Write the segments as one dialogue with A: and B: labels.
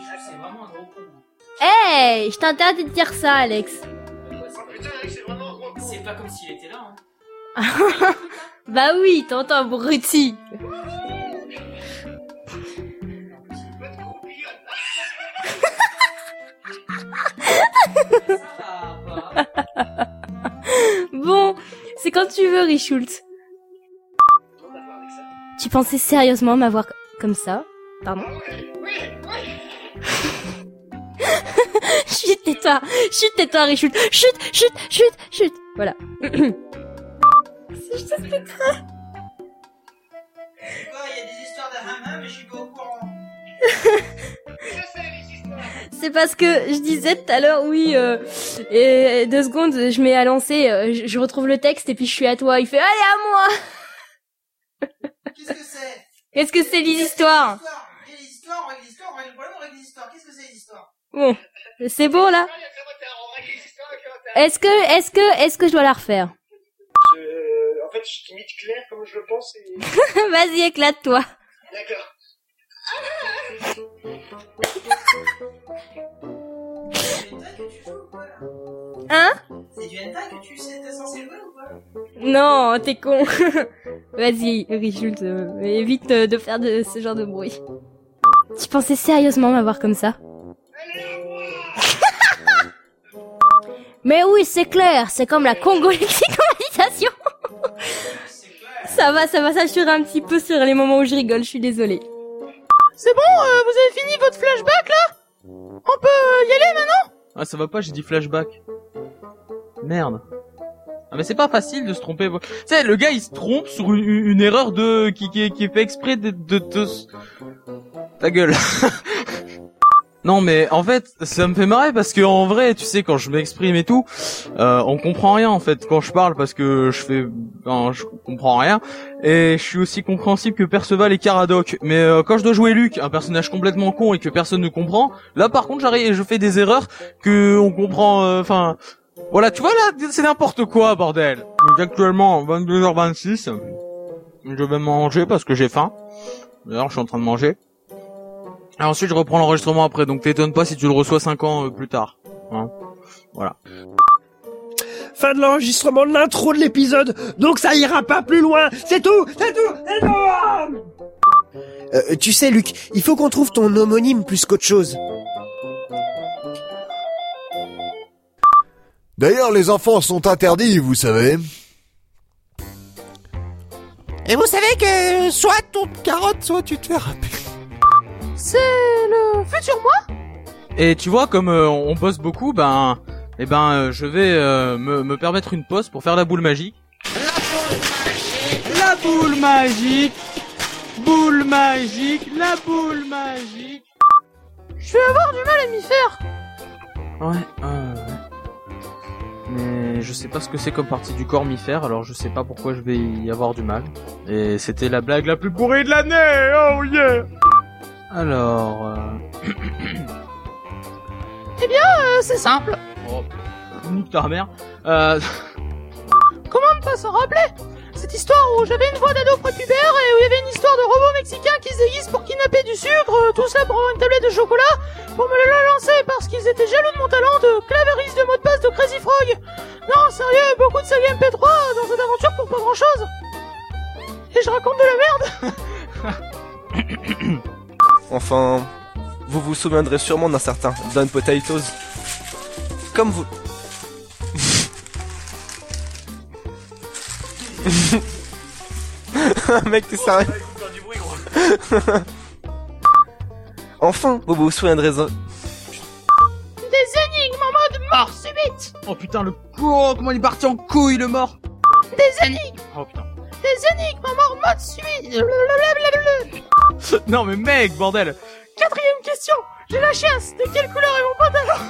A: C'est vraiment un gros con.
B: Hey, je t'interdis de dire ça, Alex.
A: C'est pas comme s'il était là. Hein.
B: Bah oui, t'entends,
A: pas.
B: Bon, c'est quand tu veux, Richult. Tu pensais sérieusement m'avoir co- comme ça Pardon? Chut, tais-toi Chut, tais-toi, Richult. Chut, chut, chut, chut. Voilà.
A: Il y a des histoires de hammam mais je suis pas au courant.
B: C'est parce que je disais tout à l'heure, oui, euh, et deux secondes, je mets à lancer, euh, je, je retrouve le texte et puis je suis à toi. Il fait, allez à moi.
A: Qu'est-ce que c'est?
B: Qu'est-ce que c'est les histoires?
A: Quelle histoire On règle l'histoire, on règle le problème, on règle l'histoire. Qu'est-ce que c'est les histoires
B: Bon, c'est bon là Est-ce que, est-ce que, est-ce que je dois la refaire?
C: Je- En fait, je t'imite Claire comme je le pense et...
B: Vas-y, éclate-toi.
C: D'accord.
A: C'est du hentai que tu joues ou quoi là
B: Hein?
A: C'est du hentai que tu sais, t'es censé jouer ou quoi?
B: Non, t'es con. Vas-y, Richult, euh, évite euh, de faire de ce genre de bruit. Tu pensais sérieusement m'avoir comme ça? Mais oui, c'est clair, c'est comme la
A: clair.
B: Ça va, ça va s'assurer un petit peu sur les moments où je rigole, je suis désolée.
D: C'est bon, euh, vous avez fini votre flashback là? On peut euh, y aller maintenant?
E: Ah, ça va pas, j'ai dit flashback. Merde. Ah, mais c'est pas facile de se tromper. Tu sais, le gars, il se trompe sur une, erreur de, qui, qui est fait exprès de, de, de... Ta gueule. non, mais en fait, ça me fait marrer parce que en vrai, tu sais, quand je m'exprime et tout, euh, on comprend rien en fait quand je parle parce que je fais, ben, je comprends rien. Et je suis aussi compréhensible que Perceval et Caradoc. Mais euh, quand je dois jouer Luc, un personnage complètement con et que personne ne comprend, là par contre j'arrive et je fais des erreurs que on comprend. euh, Enfin, voilà, tu vois là, c'est n'importe quoi, bordel. Donc actuellement 22h26, je vais manger parce que j'ai faim. D'ailleurs, je suis en train de manger. Et ensuite, je reprends l'enregistrement après. Donc t'étonnes pas si tu le reçois 5 ans euh, plus tard. Hein voilà.
C: Fin de l'enregistrement de l'intro de l'épisode, donc ça ira pas plus loin. C'est tout, c'est tout, c'est tout.
F: Euh, tu sais, Luc, il faut qu'on trouve ton homonyme plus qu'autre chose.
G: D'ailleurs, les enfants sont interdits, vous savez.
F: Et vous savez que soit ton carotte, soit tu te fais râper.
D: C'est le futur moi
E: Et tu vois, comme euh, on bosse beaucoup, ben, eh ben, euh, je vais euh, me, me permettre une pause pour faire la boule magique. La boule magique, boule magique, la boule magique.
D: Je vais avoir du mal à m'y faire.
E: Ouais, euh, ouais. Mais je sais pas ce que c'est comme partie du corps m'y faire, alors je sais pas pourquoi je vais y avoir du mal. Et c'était la blague la plus pourrie de l'année, oh yeah Alors, euh...
D: Eh bien, euh, c'est simple.
E: oh, nique ta mère. Euh...
D: Comment ne pas s'en rappeler Cette histoire où j'avais une voix d'ado prépubère et où il y avait une histoire de robot mexicain qui se déguise pour kidnapper du sucre, euh, tout ça pour avoir une tablette de chocolat, pour me la lancer parce qu'ils étaient jaloux de mon talent de clavériste de mot de passe de Crazy Frog. Non, sérieux, beaucoup de saga MP3 dans cette aventure pour pas grand chose. Et je raconte de la merde.
H: Enfin, vous vous souviendrez sûrement d'un certain Don Potatoes. Comme vous... Mec, t'es sérieux Enfin, vous vous souviendrez...
D: Des énigmes en mode mort subite.
E: Oh putain, le co, comment il est parti en couille le mort
D: Des énigmes.
E: Oh putain.
D: Des énigmes en mode subite.
E: Non mais mec, bordel
D: Quatrième question. J'ai la chiasse. De quelle couleur est mon pantalon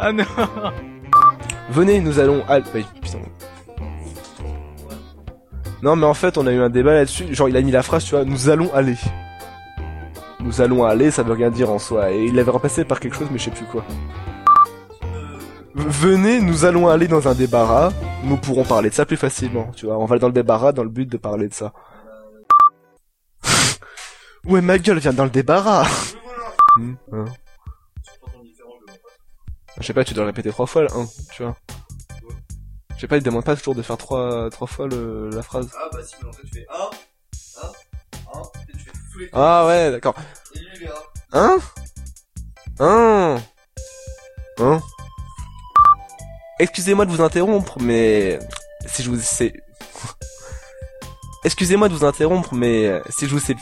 E: Ah non
H: Venez, nous allons... al- oui, putain. Non mais en fait on a eu un débat là-dessus, genre il a mis la phrase tu vois, nous allons aller. Nous allons aller, ça veut rien dire en soi, et il l'avait remplacé par quelque chose mais je sais plus quoi. Venez, nous allons aller dans un débarras, nous pourrons parler de ça plus facilement, tu vois, on va aller dans le débarras dans le but de parler de ça. Ouais, ma gueule, viens dans le débarras. Hmm, hein. Je sais pas, tu dois le répéter trois fois, le 1, tu vois. Je sais pas, il demande pas toujours de faire trois, trois fois le, la phrase.
I: Ah bah si, mais en fait tu fais 1, 1, 1, et tu fais tous les
H: Ah ouais, d'accord.
I: Et lui il verra.
H: Hein? Hein? Hein? Excusez-moi de vous interrompre, mais si je vous sais... Excusez-moi de vous interrompre, mais si je vous sais...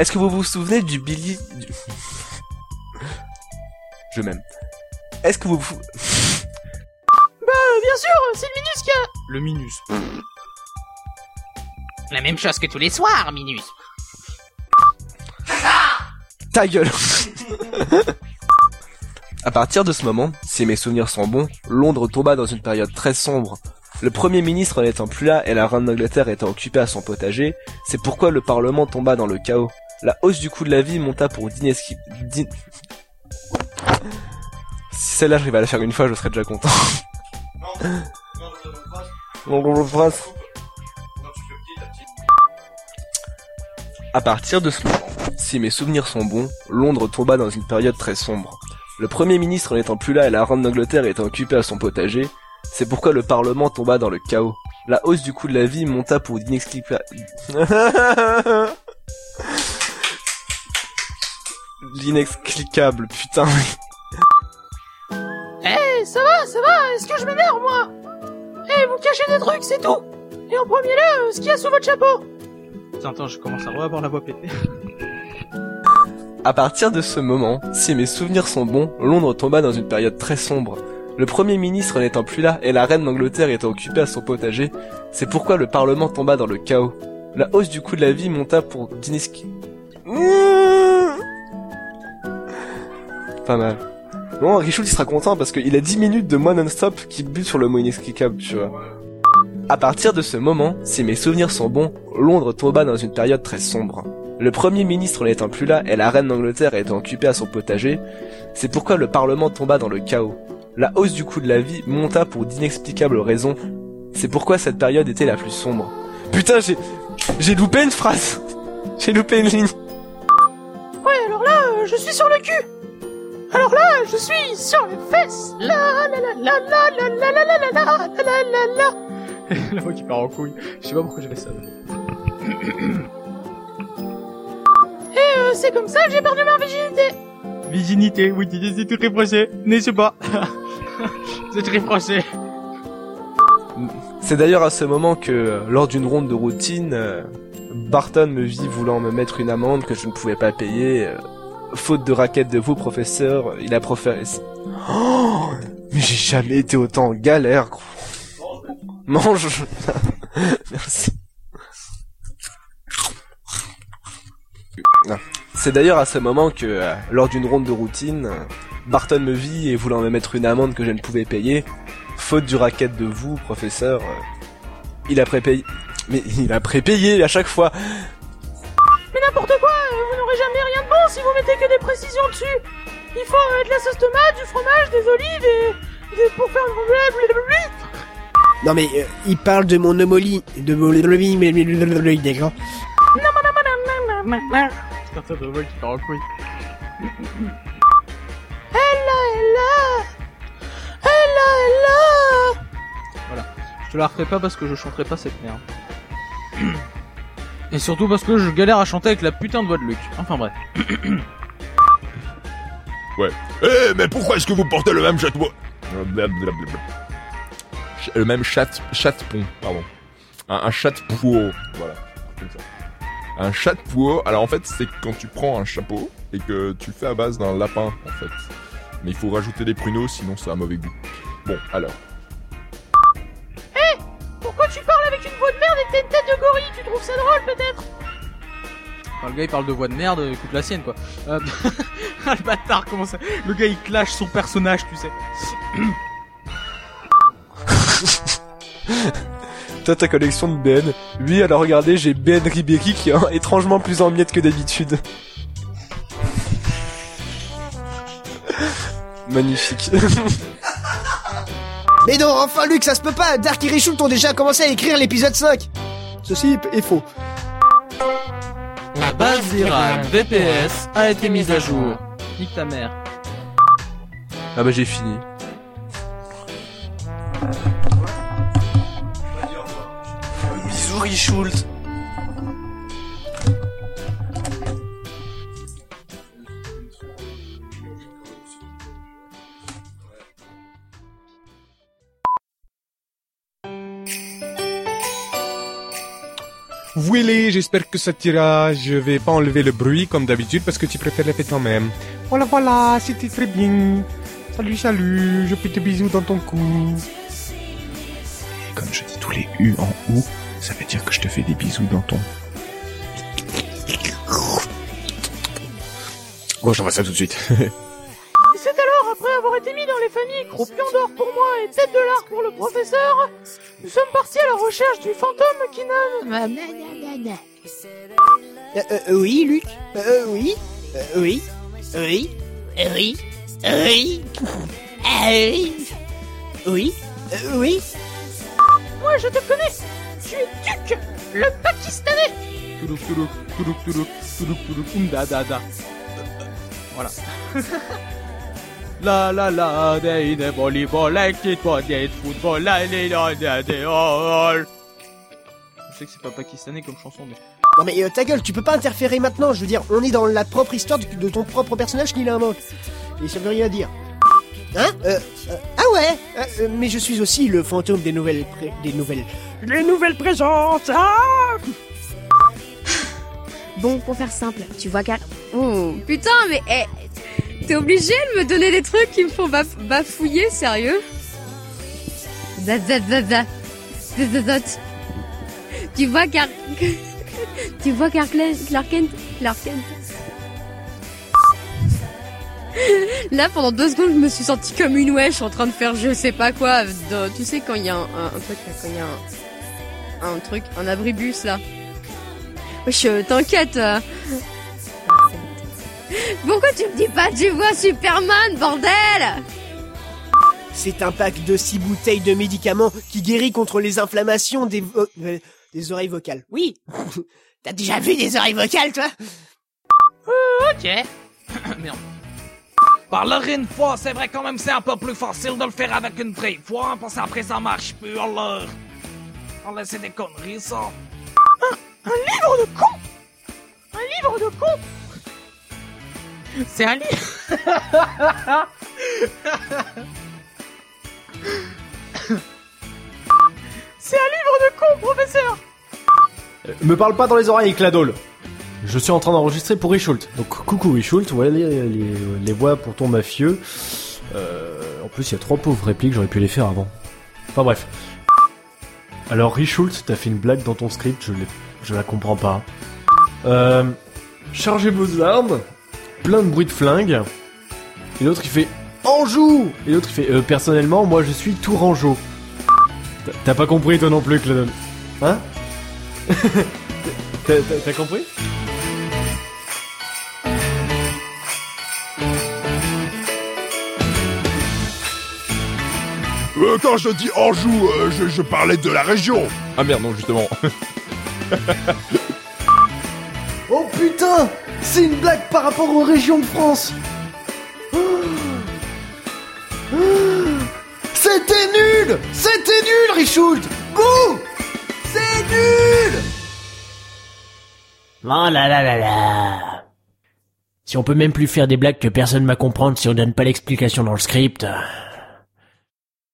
H: Est-ce que vous vous souvenez du Billy... du- Je m'aime. Est-ce que vous vous...
D: Bah, euh, bien sûr, c'est le Minus qui a...
E: Le Minus.
J: La même chose que tous les soirs, Minus.
H: Ta gueule À partir de ce moment, si mes souvenirs sont bons, Londres tomba dans une période très sombre. Le Premier ministre n'étant plus là et la reine d'Angleterre étant occupée à son potager, c'est pourquoi le Parlement tomba dans le chaos. La hausse du coût de la vie monta pour d'inesqui... d'in- Si celle-là j'arrive à la faire une fois, je serais déjà content.
I: Non, non. Non, petit. À
H: partir de ce moment, si mes souvenirs sont bons, Londres tomba dans une période très sombre. Le Premier ministre n'étant plus là et la reine d'Angleterre étant occupée à son potager, c'est pourquoi le Parlement tomba dans le chaos. La hausse du coût de la vie monta pour d'inexplicables... L'inexplicable, putain.
D: Eh, ça va, ça va, est-ce que je m'énerve, moi? Eh, vous cachez des trucs, c'est tout Et en premier lieu, euh, ce qu'il y a sous votre chapeau
E: Attends, attends, je commence à revoir la voix pétée.
H: À partir de ce moment, si mes souvenirs sont bons, Londres tomba dans une période très sombre. Le Premier ministre n'étant plus là et la reine d'Angleterre étant occupée à son potager, c'est pourquoi le Parlement tomba dans le chaos. La hausse du coût de la vie monta pour d'inesqui... Pas mal. Bon, Richoult il sera content parce qu'il a 10 minutes de moi non-stop qui bute sur le mot inexplicable, tu vois. À partir de ce moment, si mes souvenirs sont bons, Londres tomba dans une période très sombre. Le premier ministre n'étant plus là et la reine d'Angleterre étant occupée à son potager, c'est pourquoi le parlement tomba dans le chaos. La hausse du coût de la vie monta pour d'inexplicables raisons. C'est pourquoi cette période était la plus sombre. Putain, j'ai, j'ai loupé une phrase. J'ai loupé une ligne.
D: Ouais, alors là, euh, je suis sur le cul Alors là, je suis sur les fesses La la la la la la la la la la la la la la la
E: voix qui part en couille. Je sais pas pourquoi j'ai fait ça.
D: C'est comme ça que j'ai perdu ma virginité
E: Virginité, oui, c'est très français. N'est-ce pas? C'est très français.
H: C'est d'ailleurs à ce moment que, lors d'une ronde de routine, euh, Barton me vit voulant me mettre une amende que je ne pouvais pas payer. euh, faute de raquette de vous, professeur, il a proféré... Oh Mais j'ai jamais été autant en galère, gros. Mange Merci. C'est d'ailleurs à ce moment que, euh, lors d'une ronde de routine, euh, Barton me vit et voulant me mettre une amende que je ne pouvais payer, faute du racket de vous, professeur, euh, il a prépayé. Mais il a prépayé à chaque fois.
D: Mais n'importe quoi, euh, vous n'aurez jamais rien de bon si vous mettez que des précisions dessus Il faut euh, de la sauce tomate, du fromage, des olives et... des- pour faire le blablabla.
F: Non mais euh, il parle de mon homolie, de mon d'accord
E: Putain, de voix qui part en couille.
D: Ella
E: Je te la referai pas parce que je chanterai pas cette merde. Et surtout parce que je galère à chanter avec la putain de voix de Luc. Enfin bref.
K: Ouais. Eh, mais pourquoi est-ce que vous portez le même chapeau Blablabla. Ch- Le même chat, chat-pont, pardon. Un, un chat-pouot, voilà. Comme ça. Un chat-pouot, alors en fait, c'est quand tu prends un chapeau et que tu le fais à base d'un lapin, en fait. Mais il faut rajouter des pruneaux, sinon ça a mauvais goût. Bon, alors.
D: Pourquoi tu parles avec une voix de merde et t'as une tête de gorille? Tu trouves ça drôle peut-être?
E: Enfin, le gars il parle de voix de merde, écoute la sienne quoi. Euh... ah, le bâtard, comment ça? Le gars il clash son personnage, tu sais.
H: Toi, ta collection de BN. Oui, alors regardez, j'ai BN Ribéry qui est étrangement plus en miettes que d'habitude. Magnifique.
F: Mais non, enfin Luc, ça se peut pas Dark et Richoult ont déjà commencé à écrire l'épisode 5 Ceci est faux.
E: base virale VPS a été mise à jour. Nique ta mère.
H: Ah bah j'ai fini. Bisous Richult.
L: Willy, j'espère que ça t'ira. Je vais pas enlever le bruit comme d'habitude parce que tu préfères les faire toi-même. Voilà, voilà, c'était très bien. Salut, salut, je fais des bisous dans ton cou. Comme je dis tous les U en OU, ça veut dire que je te fais des bisous dans ton... Bon, j'envoie ça tout de suite.
D: Et c'est alors, après avoir été mis dans les familles Croupion d'or pour moi et Tête de l'art pour le professeur, nous sommes partis à la recherche du fantôme qui n'a...
F: Euh, euh, oui, Luc. Euh, Oui. Euh, Oui. Oui. Euh, Oui. Oui. Oui. Oui. Euh, Oui.
D: Moi je te connais Tu es Duc, le Pakistanais
E: Toulouk, toulouk, toulouk, toulouk, toulouk, toulouk, oum, da, da, da. Voilà. La la la, des des volleyball, it, des football, la la la, des all. Je sais que c'est pas pakistanais comme chanson, mais.
F: Non mais euh, ta gueule, tu peux pas interférer maintenant, je veux dire, on est dans la propre histoire de, de ton propre personnage qui a un manque. Et ça veut rien dire. Hein? Euh, euh, ouais euh, euh, Mais je suis aussi le fantôme des nouvelles... pré- des nouvelles...
M: Les nouvelles présences, ah
N: Bon, pour faire simple, tu vois qu'à... Oh, putain, mais eh, t'es obligé de me donner des trucs qui me font baf- bafouiller, sérieux Zat, zat, zat, zat. Zat, zat, zat. Tu vois car... tu vois Clark Kent, Clark Kent, Clark Kent. Là, pendant deux secondes, je me suis sentie comme une wesh en train de faire je sais pas quoi. de- tu sais, quand il y a un, un- un truc, là, quand il y a un, un truc, un abribus, là. Wesh, euh, t'inquiète. euh. Pourquoi tu me dis pas tu vois Superman, bordel?
F: C'est un pack de six bouteilles de médicaments qui guérit contre les inflammations des... vo- euh, des oreilles vocales. Oui T'as déjà vu des oreilles vocales, toi?
J: Ok.
E: Merde.
J: Parler une fois, c'est vrai quand même c'est un peu plus facile de le faire avec une vraie fois, parce qu'après ça marche plus alors. On laisse des conneries ça.
D: Un livre de con Un livre de con
J: C'est un livre.
D: C'est un livre de con, professeur
O: Me parle pas dans les oreilles, Cladol. Je suis en train d'enregistrer pour Richult. Donc coucou Richult, voilà les, les, voix pour ton mafieux. Euh, en plus, il y a trois pauvres répliques, j'aurais pu les faire avant. Enfin bref. Alors Richult, t'as fait une blague dans ton script, je, je la comprends pas. Euh, chargez vos armes, plein de bruit de flingue. Et l'autre il fait Anjou Et l'autre il fait euh, personnellement, moi je suis Tourangeau. T'as- pas compris toi non plus, Cladol Hein? T'as compris?
P: Euh, quand je dis Anjou, euh, je, je parlais de la région.
K: Ah merde, non, justement.
O: Oh putain C'est une blague par rapport aux régions de France C'était nul C'était nul, Richult Bouh C'est nul
Q: Oh là là là là. Si on peut même plus faire des blagues que personne va comprendre si on donne pas l'explication dans le script.